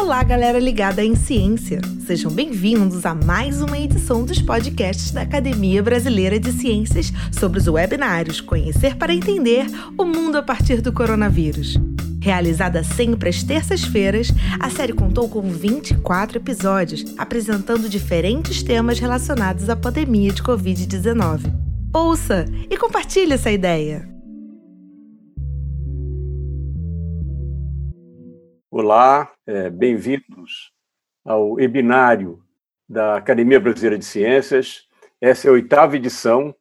Olá, galera ligada em ciência. Sejam bem-vindos a mais uma edição dos podcasts da Academia Brasileira de Ciências sobre os webinários Conhecer para Entender o Mundo a partir do Coronavírus. Realizada sempre às terças-feiras, a série contou com 24 episódios apresentando diferentes temas relacionados à pandemia de Covid-19. Ouça e compartilhe essa ideia! Olá, é, bem-vindos ao webinário da Academia Brasileira de Ciências. Essa é a oitava edição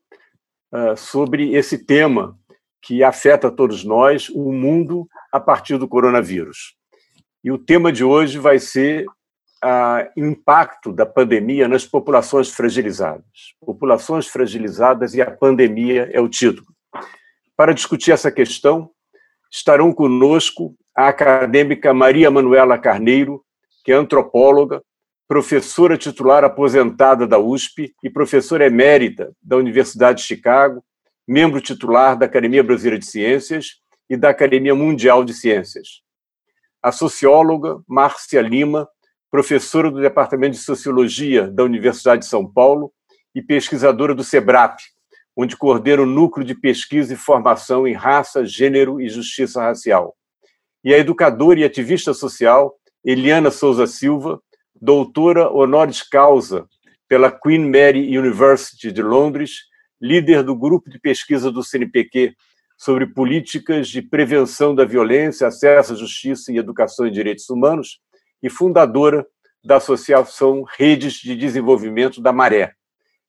uh, sobre esse tema que afeta todos nós, o mundo a partir do coronavírus. E o tema de hoje vai ser o impacto da pandemia nas populações fragilizadas. Populações fragilizadas e a pandemia é o título. Para discutir essa questão, estarão conosco a acadêmica Maria Manuela Carneiro, que é antropóloga, professora titular aposentada da USP e professora emérita da Universidade de Chicago, membro titular da Academia Brasileira de Ciências e da Academia Mundial de Ciências. A socióloga Márcia Lima, professora do Departamento de Sociologia da Universidade de São Paulo e pesquisadora do SEBRAP, onde coordena o Núcleo de Pesquisa e Formação em Raça, Gênero e Justiça Racial e a educadora e ativista social Eliana Souza Silva, doutora honoris causa pela Queen Mary University de Londres, líder do grupo de pesquisa do CNPq sobre políticas de prevenção da violência, acesso à justiça e educação em direitos humanos, e fundadora da Associação Redes de Desenvolvimento da Maré.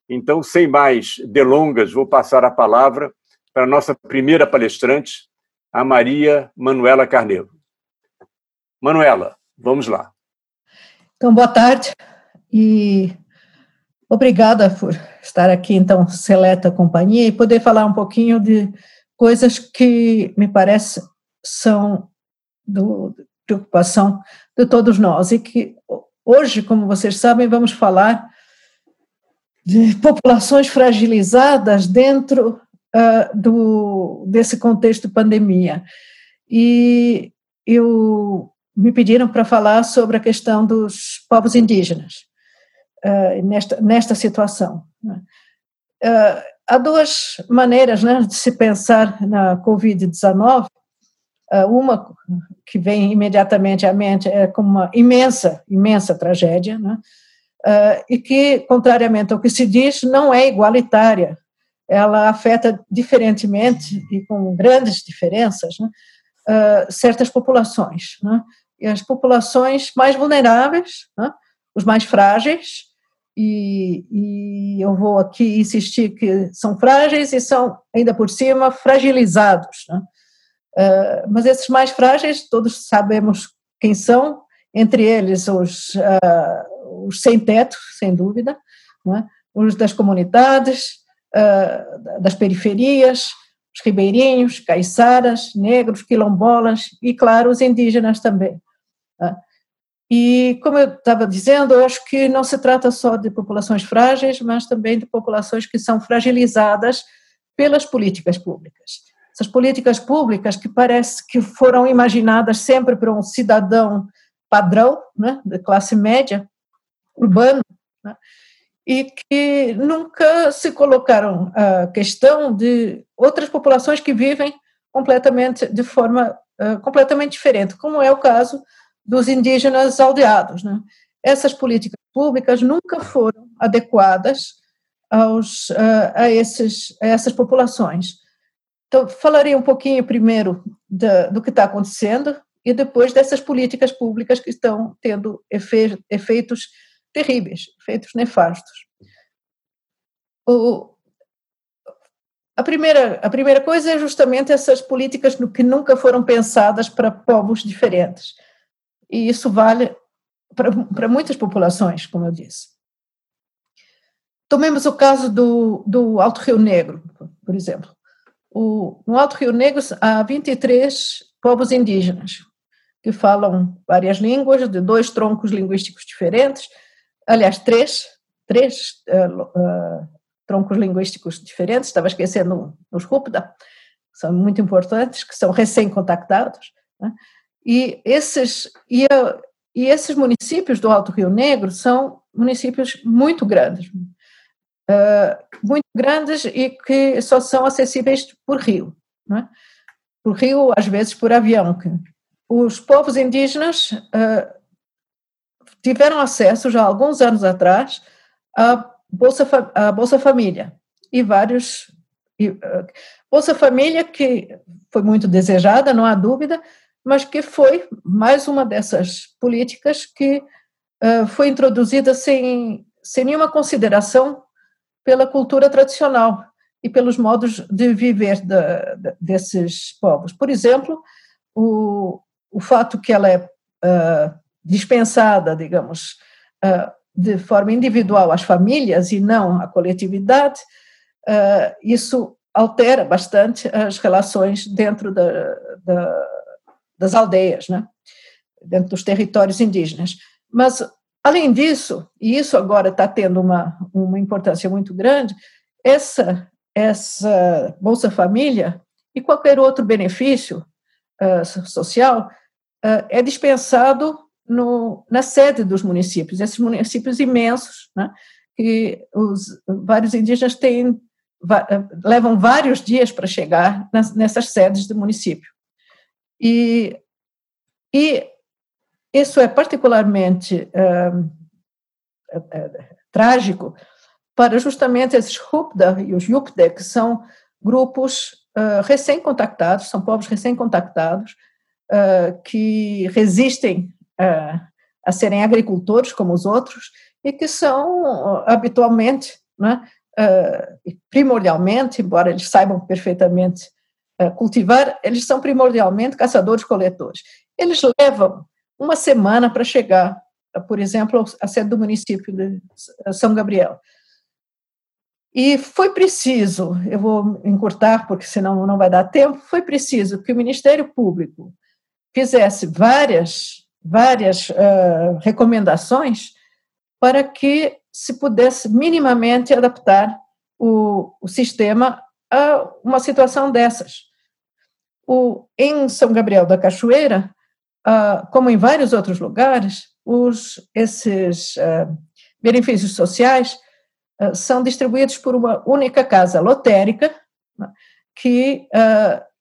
Então, sem mais delongas, vou passar a palavra para a nossa primeira palestrante, a Maria Manuela Carneiro. Manuela, vamos lá. Então, boa tarde e obrigada por estar aqui, então, seleta companhia e poder falar um pouquinho de coisas que me parece são do, de preocupação de todos nós e que hoje, como vocês sabem, vamos falar de populações fragilizadas dentro uh, do, desse contexto de pandemia. E eu me pediram para falar sobre a questão dos povos indígenas uh, nesta, nesta situação. Uh, há duas maneiras né, de se pensar na Covid-19. uma que vem imediatamente à mente é como uma imensa, imensa tragédia, né, e que, contrariamente ao que se diz, não é igualitária ela afeta diferentemente e com grandes diferenças né, uh, certas populações. Né, e as populações mais vulneráveis, né, os mais frágeis, e, e, eu vou aqui insistir que são frágeis e são, ainda por cima, fragilizados. Né? Uh, mas esses mais frágeis, todos sabemos quem são, entre eles os, uh, os sem-teto, sem dúvida, é? os das comunidades, uh, das periferias, os ribeirinhos, caiçaras, negros, quilombolas e, claro, os indígenas também. Uh, e, como eu estava dizendo, eu acho que não se trata só de populações frágeis, mas também de populações que são fragilizadas pelas políticas públicas. Essas políticas públicas que parece que foram imaginadas sempre para um cidadão padrão, né, de classe média, urbano, né, e que nunca se colocaram a questão de outras populações que vivem completamente de forma uh, completamente diferente, como é o caso dos indígenas aldeados. Né? Essas políticas públicas nunca foram adequadas aos, uh, a, esses, a essas populações. Então, falarei um pouquinho primeiro de, do que está acontecendo e depois dessas políticas públicas que estão tendo efe, efeitos terríveis, efeitos nefastos. O, a, primeira, a primeira coisa é justamente essas políticas que nunca foram pensadas para povos diferentes. E isso vale para, para muitas populações, como eu disse. Tomemos o caso do, do Alto Rio Negro, por exemplo. O, no Alto Rio Negro há 23 povos indígenas que falam várias línguas, de dois troncos linguísticos diferentes, aliás, três, três uh, uh, troncos linguísticos diferentes, estava esquecendo os RUPDA, são muito importantes, que são recém-contactados, né? e esses, e E esses municípios do Alto Rio Negro são municípios muito grandes, uh, muito grandes e que só são acessíveis por rio, é? por rio, às vezes por avião. Os povos indígenas tiveram acesso já há alguns anos atrás à Bolsa, à Bolsa Família e vários. E, uh, Bolsa Família que foi muito desejada, não há dúvida, mas que foi mais uma dessas políticas que uh, foi introduzida sem, sem nenhuma consideração pela cultura tradicional e pelos modos de viver de, de, desses povos. Por exemplo, o, o fato que ela é uh, dispensada, digamos, uh, de forma individual às famílias e não à coletividade, isso altera bastante as relações dentro da, da das aldeias, né? dentro dos territórios indígenas. Mas, além disso, e isso agora está tendo uma, uma importância muito grande, essa, essa Bolsa Família e qualquer outro benefício uh, social uh, é dispensado no, na sede dos municípios, esses municípios imensos, né, que os vários indígenas têm, levam vários dias para chegar nessas sedes do município. E, e isso é particularmente uh, trágico para justamente esses Rupda e os Yupde, que são grupos uh, recém-contactados, são povos recém-contactados, uh, que resistem a serem agricultores como os outros e que são habitualmente, né, primordialmente, embora eles saibam perfeitamente eh, cultivar, eles são primordialmente caçadores-coletores. Eles levam uma semana para chegar, por exemplo, à sede do município de São Gabriel. E foi preciso, eu vou encurtar porque senão não vai dar tempo, foi preciso que o Ministério Público fizesse várias, várias uh, recomendações para que se pudesse minimamente adaptar o, o sistema a uma situação dessas. O, em São Gabriel da Cachoeira, uh, como em vários outros lugares, os, esses uh, benefícios sociais são distribuídos por uma única casa lotérica, né, que,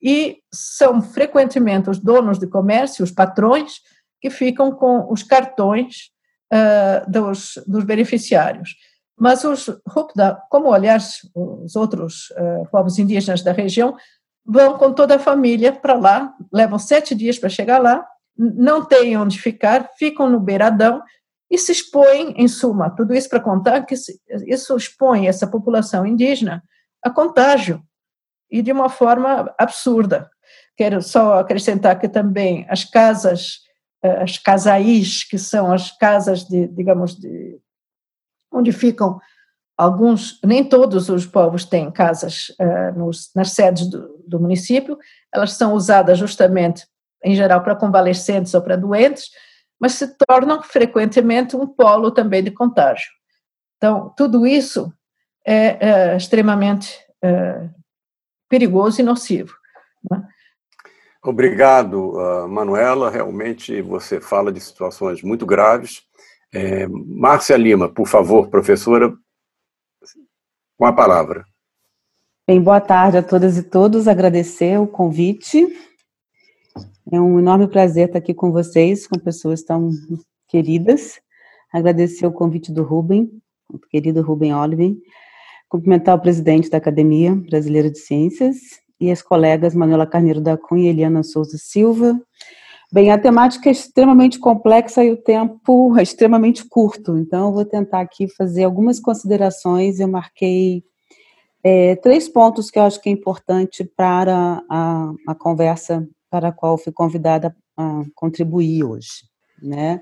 e são frequentemente os donos de comércio, os patrões, que ficam com os cartões dos, dos beneficiários. Mas os Rupda, como aliás os outros povos indígenas da região, vão com toda a família para lá, levam sete dias para chegar lá, não têm onde ficar, ficam no beiradão e se expõem, em suma, tudo isso para contar que isso expõe essa população indígena a contágio e de uma forma absurda. Quero só acrescentar que também as casas, as casaís, que são as casas de, digamos, de onde ficam Alguns, nem todos os povos têm casas uh, nos, nas sedes do, do, município, elas são usadas justamente, em geral, para convalescentes ou para doentes, mas se tornam frequentemente um polo também de contágio. Então, tudo isso é, é extremamente é, perigoso e nocivo. Né? Obrigado, uh, Manuela. Realmente você fala de situações muito graves. É, Márcia Lima, por favor, professora, com a palavra. Bem, boa tarde a todas e todos. Agradecer o convite. É um enorme prazer estar aqui com vocês, com pessoas tão queridas. Agradecer o convite do Rubem, querido Rubem Oliver. Cumprimentar o presidente da Academia Brasileira de Ciências e as colegas Manuela Carneiro da Cunha e Eliana Souza Silva, Bem, a temática é extremamente complexa e o tempo é extremamente curto, então eu vou tentar aqui fazer algumas considerações. Eu marquei é, três pontos que eu acho que é importante para a, a conversa para a qual fui convidada a contribuir hoje, né?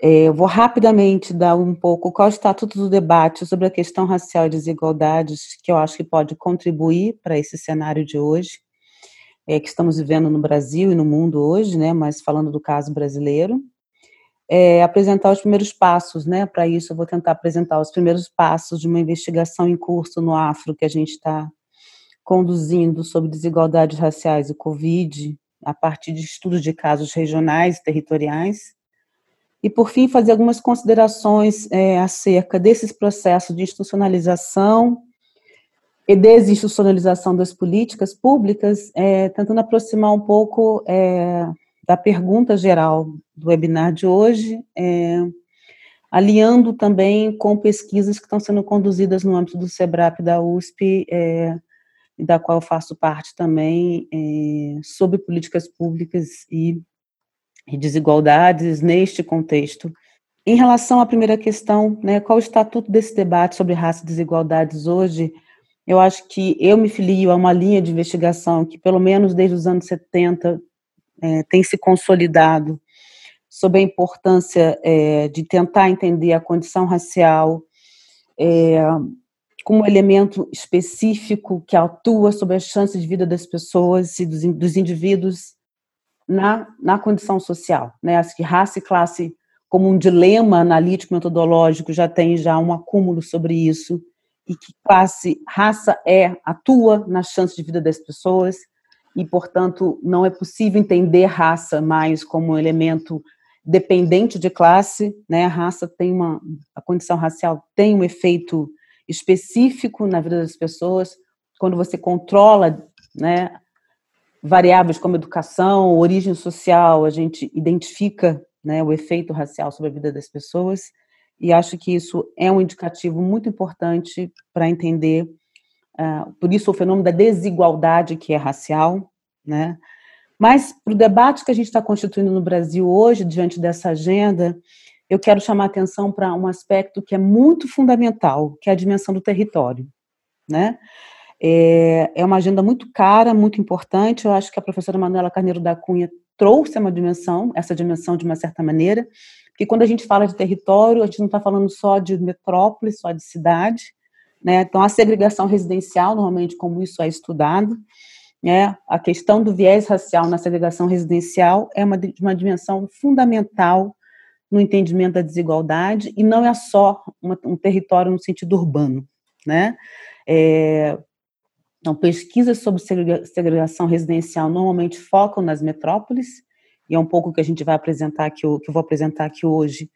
É, eu vou rapidamente dar um pouco qual é o estatuto do debate sobre a questão racial e desigualdades, que eu acho que pode contribuir para esse cenário de hoje é, que estamos vivendo no Brasil e no mundo hoje, né, mas falando do caso brasileiro, é, apresentar os primeiros passos, né, para isso eu vou tentar apresentar os primeiros passos de uma investigação em curso no Afro que a gente está conduzindo sobre desigualdades raciais e Covid, a partir de estudos de casos regionais e territoriais, e, por fim, fazer algumas considerações é, acerca desses processos de institucionalização e desinstitucionalização das políticas públicas, é, tentando aproximar um pouco é, da pergunta geral do webinar de hoje, é, aliando também com pesquisas que estão sendo conduzidas no âmbito do SEBRAP da USP, é, da qual eu faço parte também, é, sobre políticas públicas e e desigualdades neste contexto. Em relação à primeira questão, né, qual o estatuto desse debate sobre raça e desigualdades hoje? Eu acho que eu me filio a uma linha de investigação que, pelo menos desde os anos 70, é, tem se consolidado sobre a importância é, de tentar entender a condição racial é, como elemento específico que atua sobre as chances de vida das pessoas e dos, dos indivíduos na, na condição social. Né? Acho que raça e classe, como um dilema analítico metodológico, já tem já um acúmulo sobre isso, e que classe, raça é, atua nas chances de vida das pessoas, e, portanto, não é possível entender raça mais como um elemento dependente de classe, né? A raça tem uma, a condição racial tem um efeito específico na vida das pessoas. Quando você controla, né, variáveis como educação, origem social, a gente identifica né, o efeito racial sobre a vida das pessoas, e acho que isso é um indicativo muito importante para entender, uh, por isso o fenômeno da desigualdade que é racial, né? Mas para o debate que a gente está constituindo no Brasil hoje, diante dessa agenda, eu quero chamar atenção para um aspecto que é muito fundamental, que é a dimensão do território, né? É, é uma agenda muito cara, muito importante. Eu acho que a professora Manuela Carneiro da Cunha trouxe uma dimensão, essa dimensão de uma certa maneira, que quando a gente fala de território, a gente não está falando só de metrópole, só de cidade, né? Então a segregação residencial, normalmente como isso é estudado, né? A questão do viés racial na segregação residencial é uma, uma dimensão fundamental no entendimento da desigualdade e não é só uma, um território no sentido urbano, né? É, então, pesquisas sobre segregação residencial normalmente focam nas metrópoles, e é um pouco que a gente vai apresentar aqui, que eu vou apresentar aqui hoje,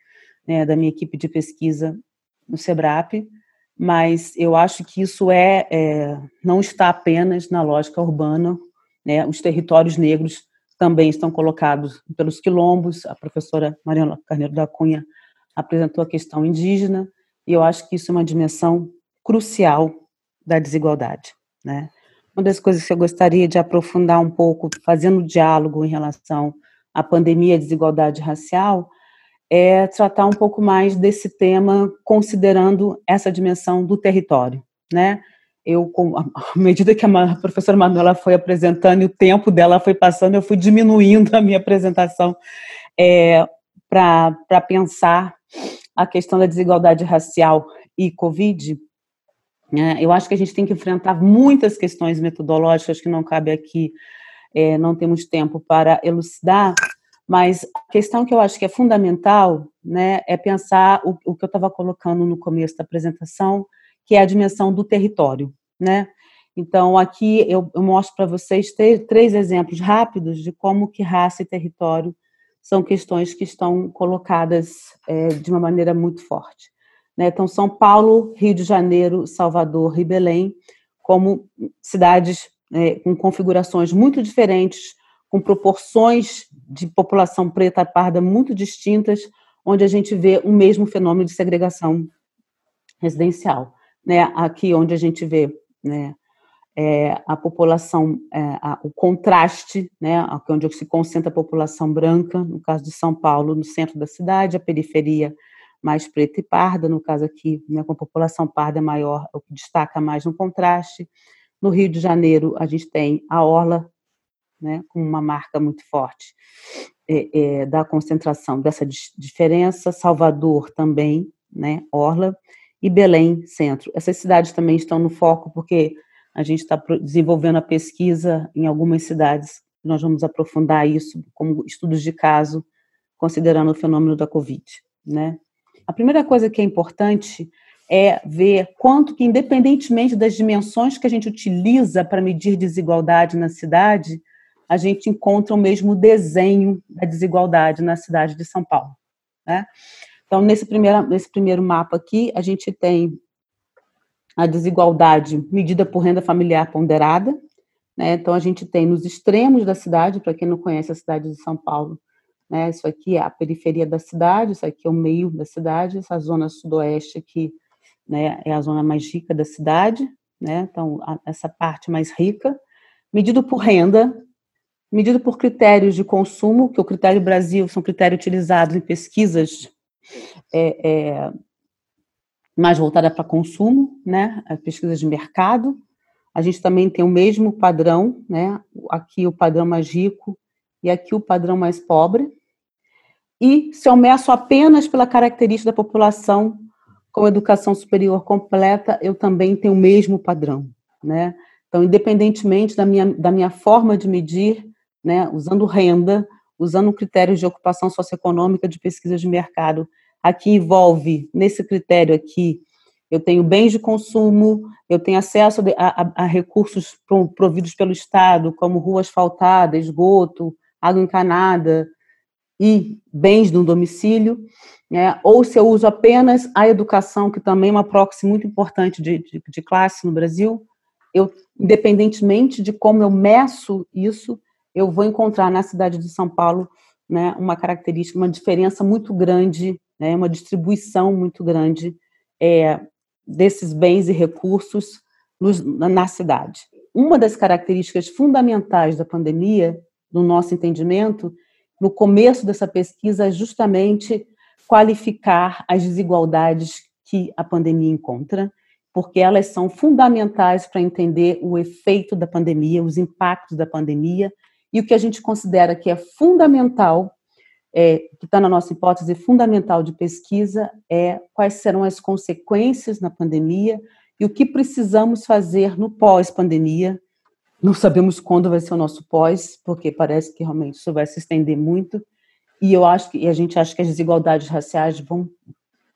né, da minha equipe de pesquisa no SEBRAP, mas eu acho que isso é, é não está apenas na lógica urbana, né, os territórios negros também estão colocados pelos quilombos, a professora Mariana Carneiro da Cunha apresentou a questão indígena, e eu acho que isso é uma dimensão crucial da desigualdade. Né? Uma das coisas que eu gostaria de aprofundar um pouco, fazendo diálogo em relação à pandemia e desigualdade racial, é tratar um pouco mais desse tema, considerando essa dimensão do território, né? Eu, à medida que a professora Manuela foi apresentando e o tempo dela foi passando, eu fui diminuindo a minha apresentação é, para pensar a questão da desigualdade racial e Covid? Eu acho que a gente tem que enfrentar muitas questões metodológicas que não cabe aqui, é, não temos tempo para elucidar, mas a questão que eu acho que é fundamental né, é pensar o, o que eu estava colocando no começo da apresentação, que é a dimensão do território. Né? Então, aqui eu, eu mostro para vocês três exemplos rápidos de como que raça e território são questões que estão colocadas é, de uma maneira muito forte. Né? Então, São Paulo, Rio de Janeiro, Salvador e Belém, como cidades é, com configurações muito diferentes, com proporções de população preta e parda muito distintas, onde a gente vê o mesmo fenômeno de segregação residencial. Né? Aqui, onde a gente vê né, é, a população, é, a, o contraste, né, onde se concentra a população branca, no caso de São Paulo, no centro da cidade, a periferia mais preta e parda, no caso aqui, né, com a população parda é maior, é o que destaca mais no contraste. No Rio de Janeiro, a gente tem a Orla, né, com uma marca muito forte é, é, da concentração dessa diferença. Salvador também, né, Orla, e Belém, centro. Essas cidades também estão no foco, porque a gente está desenvolvendo a pesquisa em algumas cidades. Nós vamos aprofundar isso como estudos de caso, considerando o fenômeno da Covid, né? A primeira coisa que é importante é ver quanto que, independentemente das dimensões que a gente utiliza para medir desigualdade na cidade, a gente encontra o mesmo desenho da desigualdade na cidade de São Paulo. Né? Então, nesse primeiro, nesse primeiro mapa aqui, a gente tem a desigualdade medida por renda familiar ponderada. Né? Então, a gente tem nos extremos da cidade, para quem não conhece a cidade de São Paulo, né? isso aqui é a periferia da cidade, isso aqui é o meio da cidade, essa zona sudoeste aqui né, é a zona mais rica da cidade, né? então, a, essa parte mais rica, medido por renda, medido por critérios de consumo, que o critério Brasil são critérios utilizados em pesquisas é, é, mais voltada para consumo, né? Pesquisas de mercado. A gente também tem o mesmo padrão, né? Aqui o padrão mais rico e aqui o padrão mais pobre. E se eu meço apenas pela característica da população com educação superior completa, eu também tenho o mesmo padrão, né? Então, independentemente da minha, da minha forma de medir, né, usando renda, usando critérios de ocupação socioeconômica de pesquisa de mercado, aqui envolve, nesse critério aqui, eu tenho bens de consumo, eu tenho acesso a, a, a recursos providos pelo Estado, como rua asfaltada, esgoto, água encanada e bens no domicílio, né? ou se eu uso apenas a educação, que também é uma proxy muito importante de, de, de classe no Brasil, eu, independentemente de como eu meço isso, eu vou encontrar na cidade de São Paulo né, uma característica, uma diferença muito grande, né, uma distribuição muito grande é, desses bens e recursos nos, na cidade. Uma das características fundamentais da pandemia, no nosso entendimento, no começo dessa pesquisa, é justamente qualificar as desigualdades que a pandemia encontra, porque elas são fundamentais para entender o efeito da pandemia, os impactos da pandemia e o que a gente considera que é fundamental, é, que está na nossa hipótese fundamental de pesquisa, é quais serão as consequências na pandemia e o que precisamos fazer no pós-pandemia. Não sabemos quando vai ser o nosso pós, porque parece que realmente isso vai se estender muito. E eu acho que e a gente acha que as desigualdades raciais vão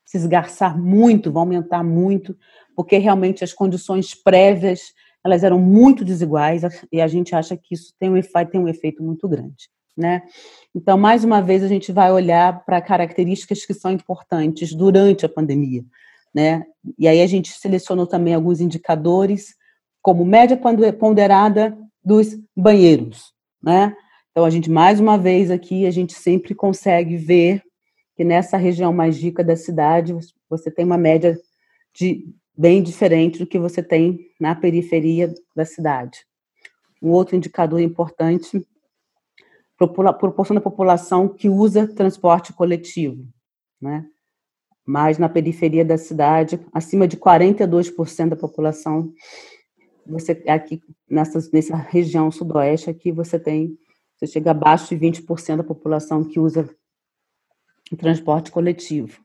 se esgarçar muito, vão aumentar muito, porque realmente as condições prévias elas eram muito desiguais e a gente acha que isso tem um efeito, tem um efeito muito grande. Né? Então, mais uma vez, a gente vai olhar para características que são importantes durante a pandemia. Né? E aí a gente selecionou também alguns indicadores, como média ponderada dos banheiros. Né? Então, a gente, mais uma vez aqui, a gente sempre consegue ver que nessa região mais rica da cidade, você tem uma média de bem diferente do que você tem na periferia da cidade. Um outro indicador importante, proporção da população que usa transporte coletivo, né? Mas na periferia da cidade, acima de 42% da população, você aqui nessa, nessa região sudoeste aqui você tem, você chega abaixo de 20% da população que usa transporte coletivo.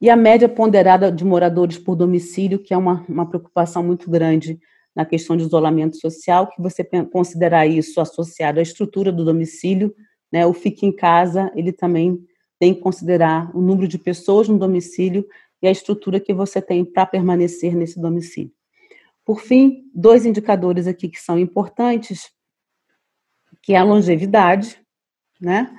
E a média ponderada de moradores por domicílio, que é uma, uma preocupação muito grande na questão de isolamento social, que você considerar isso associado à estrutura do domicílio, né, o fique em casa, ele também tem que considerar o número de pessoas no domicílio e a estrutura que você tem para permanecer nesse domicílio. Por fim, dois indicadores aqui que são importantes, que é a longevidade, né?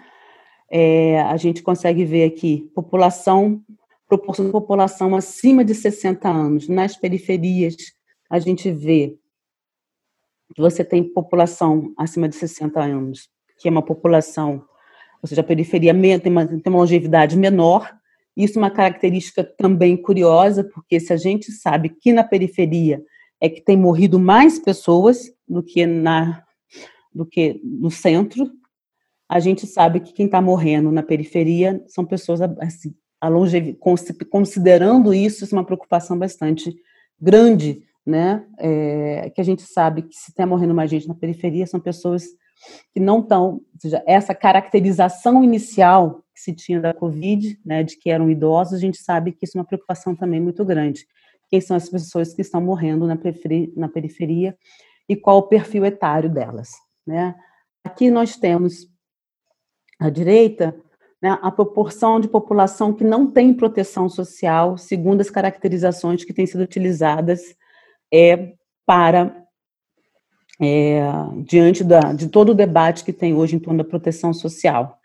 É, a gente consegue ver aqui população proporção de população acima de 60 anos. Nas periferias, a gente vê que você tem população acima de 60 anos, que é uma população, ou seja, a periferia tem uma, tem uma longevidade menor. Isso é uma característica também curiosa, porque se a gente sabe que na periferia é que tem morrido mais pessoas do que na do que no centro, a gente sabe que quem está morrendo na periferia são pessoas assim, a longevidade, considerando isso, isso é uma preocupação bastante grande, né? É, que a gente sabe que se está morrendo mais gente na periferia são pessoas que não estão, ou seja, essa caracterização inicial que se tinha da Covid, né, de que eram idosos, a gente sabe que isso é uma preocupação também muito grande. Quem são as pessoas que estão morrendo na periferia, na periferia e qual o perfil etário delas, né? Aqui nós temos à direita né, a proporção de população que não tem proteção social, segundo as caracterizações que têm sido utilizadas é, para, é, diante da, de todo o debate que tem hoje em torno da proteção social.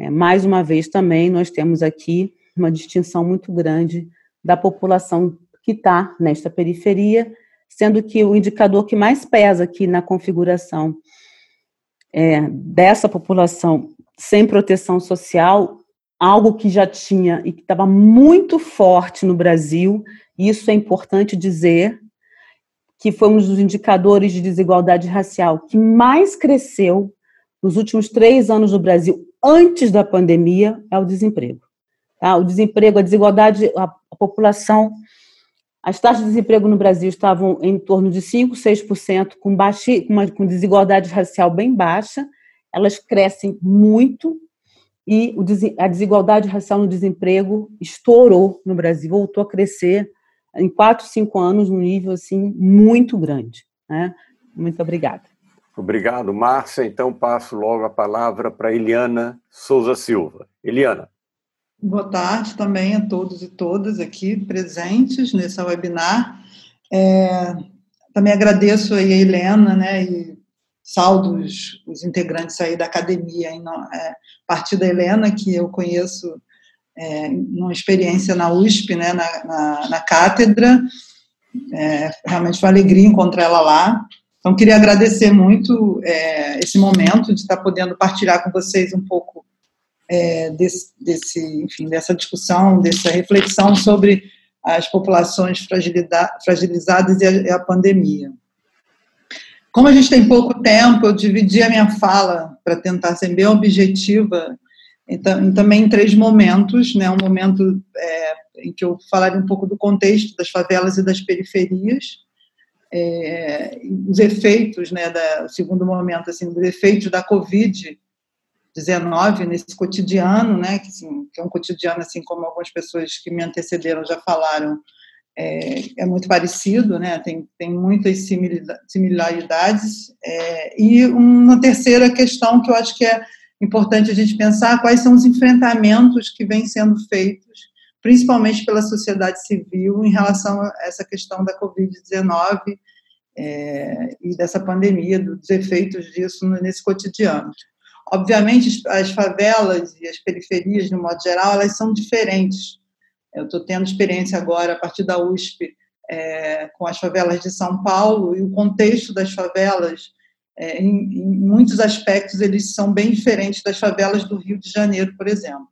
É, mais uma vez também nós temos aqui uma distinção muito grande da população que está nesta periferia, sendo que o indicador que mais pesa aqui na configuração é, dessa população sem proteção social, algo que já tinha e que estava muito forte no Brasil, isso é importante dizer, que foi um dos indicadores de desigualdade racial que mais cresceu nos últimos três anos no Brasil, antes da pandemia, é o desemprego. Tá? O desemprego, a desigualdade, a população, as taxas de desemprego no Brasil estavam em torno de 5, 6%, com, baixa, uma, com desigualdade racial bem baixa, elas crescem muito e a desigualdade racial no desemprego estourou no Brasil, voltou a crescer em 4, 5 anos, num nível assim muito grande. Né? Muito obrigada. Obrigado, Márcia. Então passo logo a palavra para Eliana Souza Silva. Eliana. Boa tarde também a todos e todas aqui presentes nesse webinar. É, também agradeço aí a Helena, né, e saldo os, os integrantes aí da academia, em, é, a partir da Helena, que eu conheço é, uma experiência na USP, né, na, na, na cátedra, é, realmente foi uma alegria encontrar ela lá. Então, queria agradecer muito é, esse momento de estar podendo partilhar com vocês um pouco é, desse, desse, enfim, dessa discussão, dessa reflexão sobre as populações fragilizadas e a, e a pandemia. Como a gente tem pouco tempo, eu dividi a minha fala para tentar ser bem objetiva, então, também em três momentos, né? Um momento é, em que eu falaria um pouco do contexto das favelas e das periferias, é, os efeitos, né? Da, segundo momento, assim, os efeitos da Covid 19 nesse cotidiano, né, que, assim, que, é um cotidiano, assim como algumas pessoas que me antecederam já falaram, é, é muito parecido, né, tem, tem muitas similaridades. É, e uma terceira questão que eu acho que é importante a gente pensar, quais são os enfrentamentos que vêm sendo feitos, principalmente pela sociedade civil, em relação a essa questão da Covid-19 é, e dessa pandemia, dos efeitos disso nesse cotidiano. Obviamente, as favelas e as periferias, no modo geral, elas são diferentes. Eu estou tendo experiência agora, a partir da USP, é, com as favelas de São Paulo, e o contexto das favelas, é, em, em, muitos aspectos, eles são bem diferentes das favelas do Rio de Janeiro, por exemplo.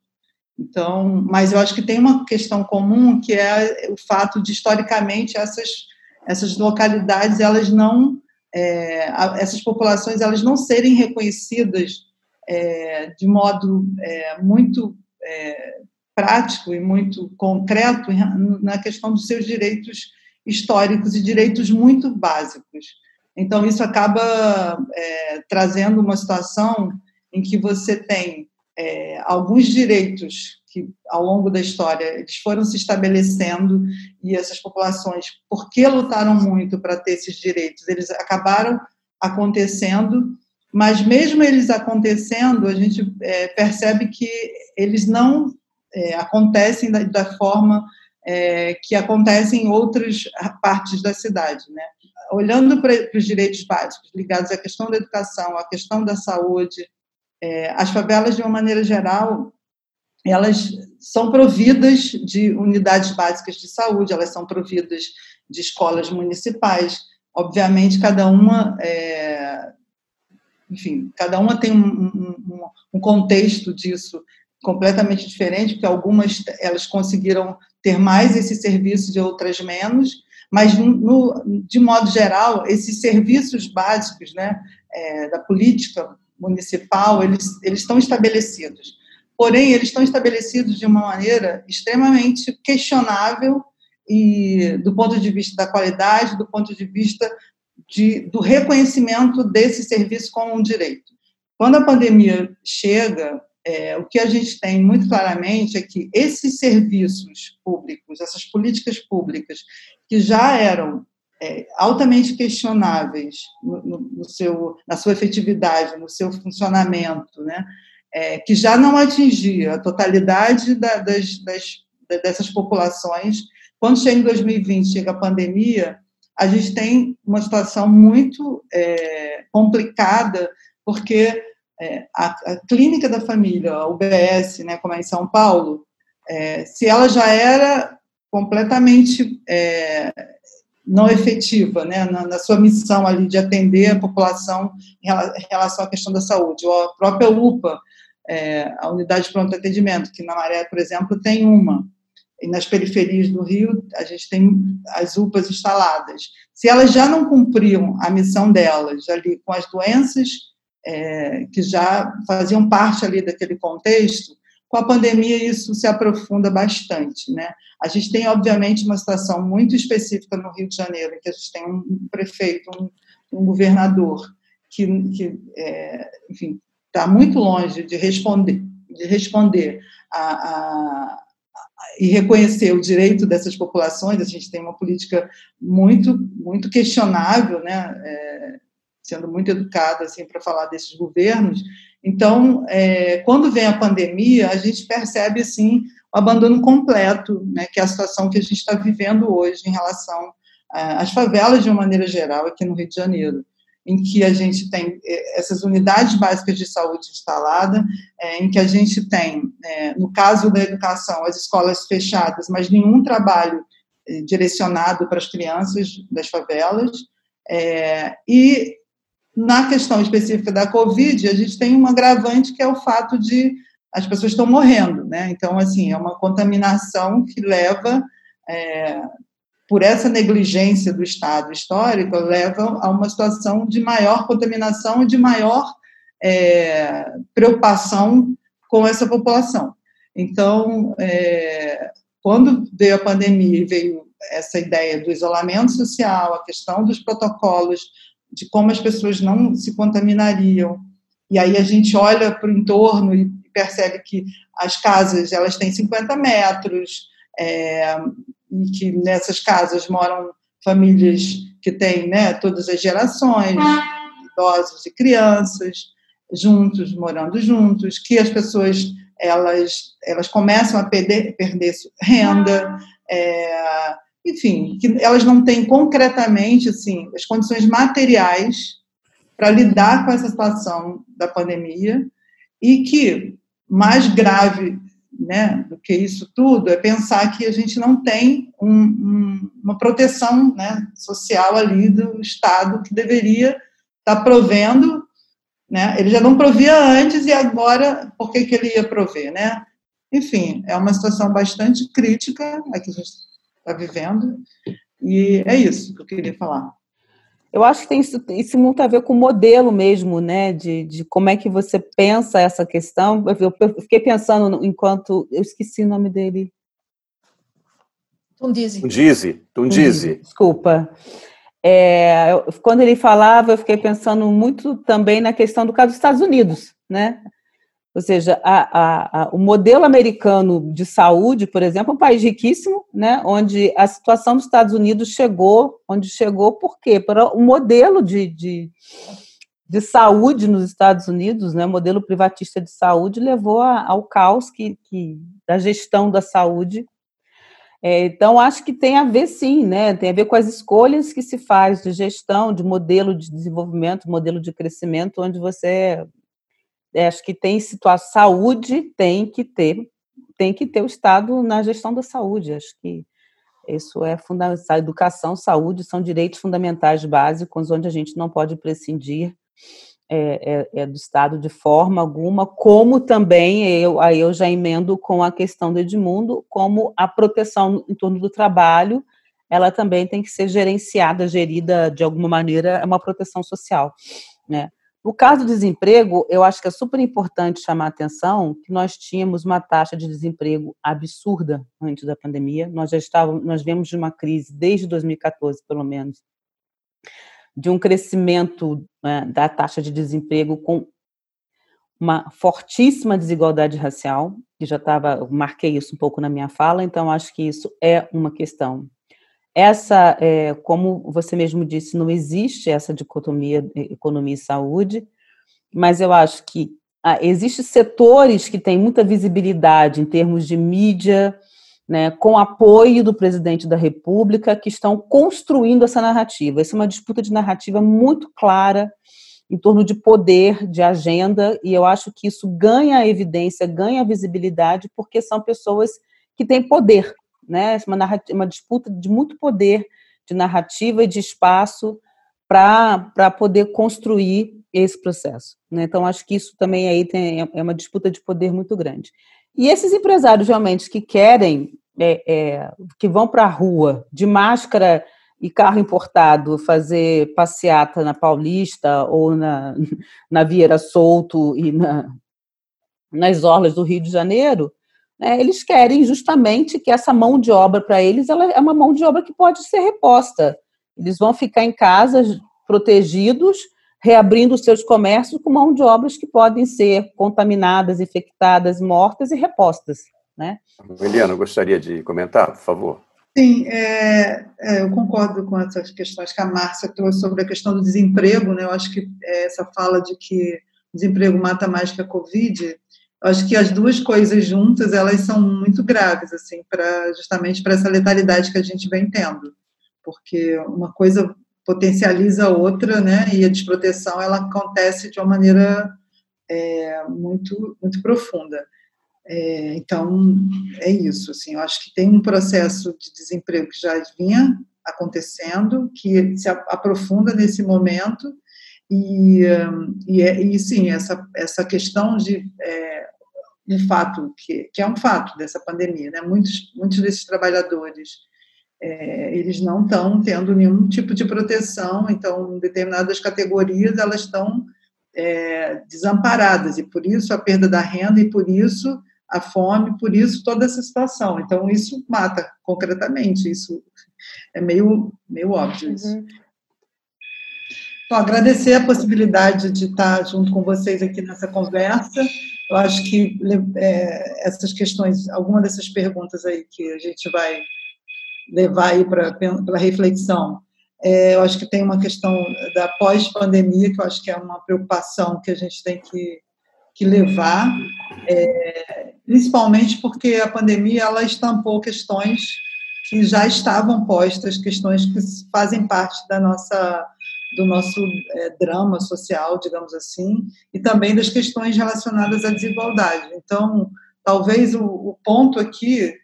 Então, mas eu acho que tem uma questão comum, que é o fato de, historicamente, essas, essas localidades, elas não, é, essas populações, elas não serem reconhecidas é, de modo é, muito é, prático e muito concreto na questão dos seus direitos históricos e direitos muito básicos. Então, isso acaba é, trazendo uma situação em que você tem é, alguns direitos que, ao longo da história, eles foram se estabelecendo e essas populações, porque lutaram muito para ter esses direitos, eles acabaram acontecendo mas mesmo eles acontecendo, a gente é, percebe que eles não é, acontecem da, da forma é, que acontecem em outras partes da cidade, né? Olhando para os direitos básicos ligados à questão da educação, à questão da saúde, é, as favelas, de uma maneira geral, elas são providas de unidades básicas de saúde, elas são providas de escolas municipais. Obviamente, cada uma é, enfim, cada uma tem um, um, um contexto disso completamente diferente, porque algumas elas conseguiram ter mais esses serviços e outras menos, mas no, de modo geral esses serviços básicos, né, é, da política municipal, eles eles estão estabelecidos. Porém, eles estão estabelecidos de uma maneira extremamente questionável e do ponto de vista da qualidade, do ponto de vista de, do reconhecimento desse serviço como um direito. Quando a pandemia chega, é, o que a gente tem muito claramente é que esses serviços públicos, essas políticas públicas, que já eram é, altamente questionáveis no, no, no, seu, na sua efetividade, no seu funcionamento, né, é, que já não atingia a totalidade da, das, das, dessas populações, quando chega em 2020, chega a pandemia, a gente tem uma situação muito é, complicada, porque é, a, a, clínica da família, a UBS, né, como é em São Paulo, é, se ela já era completamente é, não efetiva, né, na, na, sua missão ali de atender a população em relação à questão da saúde, ou a própria UPA, é, a unidade de pronto atendimento, que na Maré, por exemplo, tem uma, nas periferias do Rio a gente tem as UPAs instaladas. Se elas já não cumpriam a missão delas ali com as doenças é, que já faziam parte ali daquele contexto, com a pandemia isso se aprofunda bastante, né? A gente tem obviamente uma situação muito específica no Rio de Janeiro, que a gente tem um prefeito, um, um governador que, que é, enfim, está muito longe de responder, de responder a, e reconhecer o direito dessas populações. A gente tem uma política muito, muito questionável, né? É, sendo muito educada assim para falar desses governos. Então, é, quando vem a pandemia, a gente percebe assim o abandono completo, né? Que é a situação que a gente está vivendo hoje em relação às favelas de uma maneira geral aqui no Rio de Janeiro em que a gente tem eh, essas unidades básicas de saúde instaladas, é, em que a gente tem, é, no caso da educação, as escolas fechadas, mas nenhum trabalho é, direcionado para as crianças das favelas, e na questão específica da Covid, a gente tem um agravante que é o fato de as pessoas estão morrendo, né? Então, assim, é uma contaminação que leva por essa negligência do Estado histórico, leva a uma situação de maior contaminação e de maior é, preocupação com essa população. Então, é, quando veio a pandemia e veio essa ideia do isolamento social, a questão dos protocolos, de como as pessoas não se contaminariam, e aí a gente olha para o entorno e percebe que as casas elas têm 50 metros, é, e que nessas casas moram famílias que têm né, todas as gerações, idosos e crianças, juntos, morando juntos, que as pessoas elas, elas começam a perder, perder renda, é, enfim, que elas não têm concretamente assim, as condições materiais para lidar com essa situação da pandemia e que, mais grave né, do que isso tudo é pensar que a gente não tem um, um, uma proteção né, social ali do Estado que deveria estar tá provendo, né? Ele já não provia antes e agora por que, que ele ia prover, né? Enfim, é uma situação bastante crítica a que a gente está vivendo e é isso que eu queria falar. Eu acho que tem isso, isso muito a ver com o modelo mesmo, né? De, de como é que você pensa essa questão. Eu, eu fiquei pensando enquanto. Eu esqueci o nome dele. Tundizi. Tundizi. Tundizi. Desculpa. É, eu, quando ele falava, eu fiquei pensando muito também na questão do caso dos Estados Unidos, né? Ou seja, a, a, a, o modelo americano de saúde, por exemplo, é um país riquíssimo, né, onde a situação dos Estados Unidos chegou, onde chegou por quê? Para o modelo de, de, de saúde nos Estados Unidos, né, modelo privatista de saúde levou ao caos que, que, da gestão da saúde. É, então, acho que tem a ver sim, né, tem a ver com as escolhas que se faz de gestão, de modelo de desenvolvimento, modelo de crescimento, onde você acho que tem situação, saúde tem que ter, tem que ter o Estado na gestão da saúde. Acho que isso é fundamental. Educação, saúde são direitos fundamentais básicos, onde a gente não pode prescindir é, é, é, do Estado de forma alguma, como também eu, aí eu já emendo com a questão do Edmundo, como a proteção em torno do trabalho, ela também tem que ser gerenciada, gerida de alguma maneira, é uma proteção social, né? No caso do desemprego, eu acho que é super importante chamar a atenção que nós tínhamos uma taxa de desemprego absurda antes da pandemia. Nós já estávamos, nós vemos de uma crise desde 2014, pelo menos, de um crescimento né, da taxa de desemprego com uma fortíssima desigualdade racial, que já estava, marquei isso um pouco na minha fala, então acho que isso é uma questão essa, é, como você mesmo disse, não existe essa dicotomia economia e saúde, mas eu acho que ah, existem setores que têm muita visibilidade em termos de mídia, né, com apoio do presidente da República, que estão construindo essa narrativa. Essa é uma disputa de narrativa muito clara em torno de poder, de agenda, e eu acho que isso ganha evidência, ganha visibilidade, porque são pessoas que têm poder, né? Uma, uma disputa de muito poder, de narrativa e de espaço para poder construir esse processo. Né? Então, acho que isso também aí tem, é uma disputa de poder muito grande. E esses empresários realmente que querem, é, é, que vão para a rua de máscara e carro importado fazer passeata na Paulista ou na, na Vieira Solto e na, nas orlas do Rio de Janeiro, né, eles querem justamente que essa mão de obra para eles ela é uma mão de obra que pode ser reposta. Eles vão ficar em casa protegidos, reabrindo seus comércios com mão de obras que podem ser contaminadas, infectadas, mortas e repostas. Né? Eliana, gostaria de comentar, por favor. Sim, é, é, eu concordo com essas questões que a Márcia trouxe sobre a questão do desemprego. Né? Eu acho que essa fala de que o desemprego mata mais que a Covid, acho que as duas coisas juntas elas são muito graves, assim, para justamente para essa letalidade que a gente vem tendo, porque uma coisa potencializa a outra, né? E a desproteção ela acontece de uma maneira é, muito muito profunda. É, então, é isso. Assim, eu acho que tem um processo de desemprego que já vinha acontecendo, que se aprofunda nesse momento, e, e, é, e sim, essa, essa questão de é, um fato, que, que é um fato dessa pandemia, né? muitos, muitos desses trabalhadores é, eles não estão tendo nenhum tipo de proteção, então, determinadas categorias elas estão é, desamparadas, e por isso a perda da renda, e por isso a fome, por isso toda essa situação. Então, isso mata concretamente, isso é meio, meio óbvio. Isso. Uhum. Então, agradecer a possibilidade de estar junto com vocês aqui nessa conversa. Eu acho que é, essas questões, alguma dessas perguntas aí que a gente vai levar aí para reflexão, é, eu acho que tem uma questão da pós-pandemia, que eu acho que é uma preocupação que a gente tem que que levar, é, principalmente porque a pandemia ela estampou questões que já estavam postas, questões que fazem parte da nossa do nosso é, drama social, digamos assim, e também das questões relacionadas à desigualdade. Então, talvez o, o ponto aqui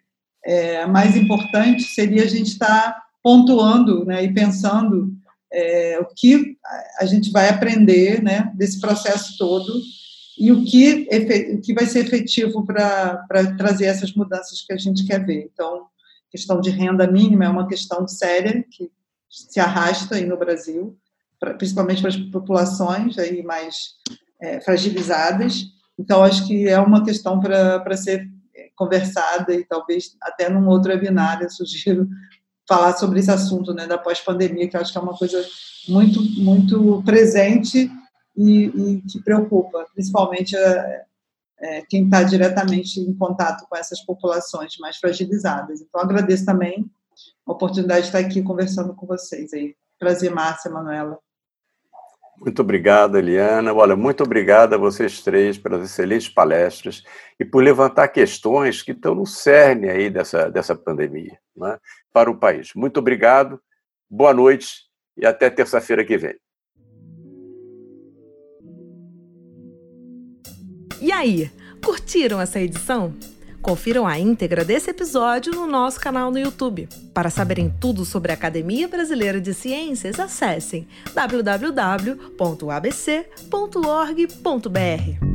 é, mais importante seria a gente estar pontuando né, e pensando é, o que a gente vai aprender né, desse processo todo e o que, o que vai ser efetivo para trazer essas mudanças que a gente quer ver. Então, questão de renda mínima é uma questão séria que se arrasta aí no Brasil, pra, principalmente para as populações aí mais é, fragilizadas. Então, acho que é uma questão para ser é, conversada e talvez até num outro webinar eu sugiro falar sobre esse assunto né, da pós-pandemia, que eu acho que é uma coisa muito, muito presente e, e que preocupa, principalmente é, é, quem está diretamente em contato com essas populações mais fragilizadas. Então, agradeço também a oportunidade de estar aqui conversando com vocês. Aí. Prazer, Márcia, Manuela. Muito obrigado, Eliana. Olha, muito obrigado a vocês três pelas excelentes palestras e por levantar questões que estão no cerne aí dessa, dessa pandemia né, para o país. Muito obrigado, boa noite e até terça-feira que vem. E aí, curtiram essa edição? Confiram a íntegra desse episódio no nosso canal no YouTube. Para saberem tudo sobre a Academia Brasileira de Ciências, acessem www.abc.org.br.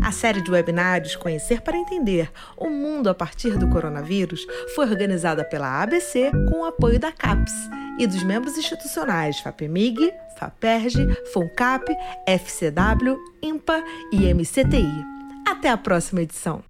A série de webinários Conhecer para Entender o Mundo a partir do Coronavírus foi organizada pela ABC com o apoio da CAPES e dos membros institucionais FAPEMIG, FAPERJ, FONCAP, FCW, IMPA e MCTI. Até a próxima edição.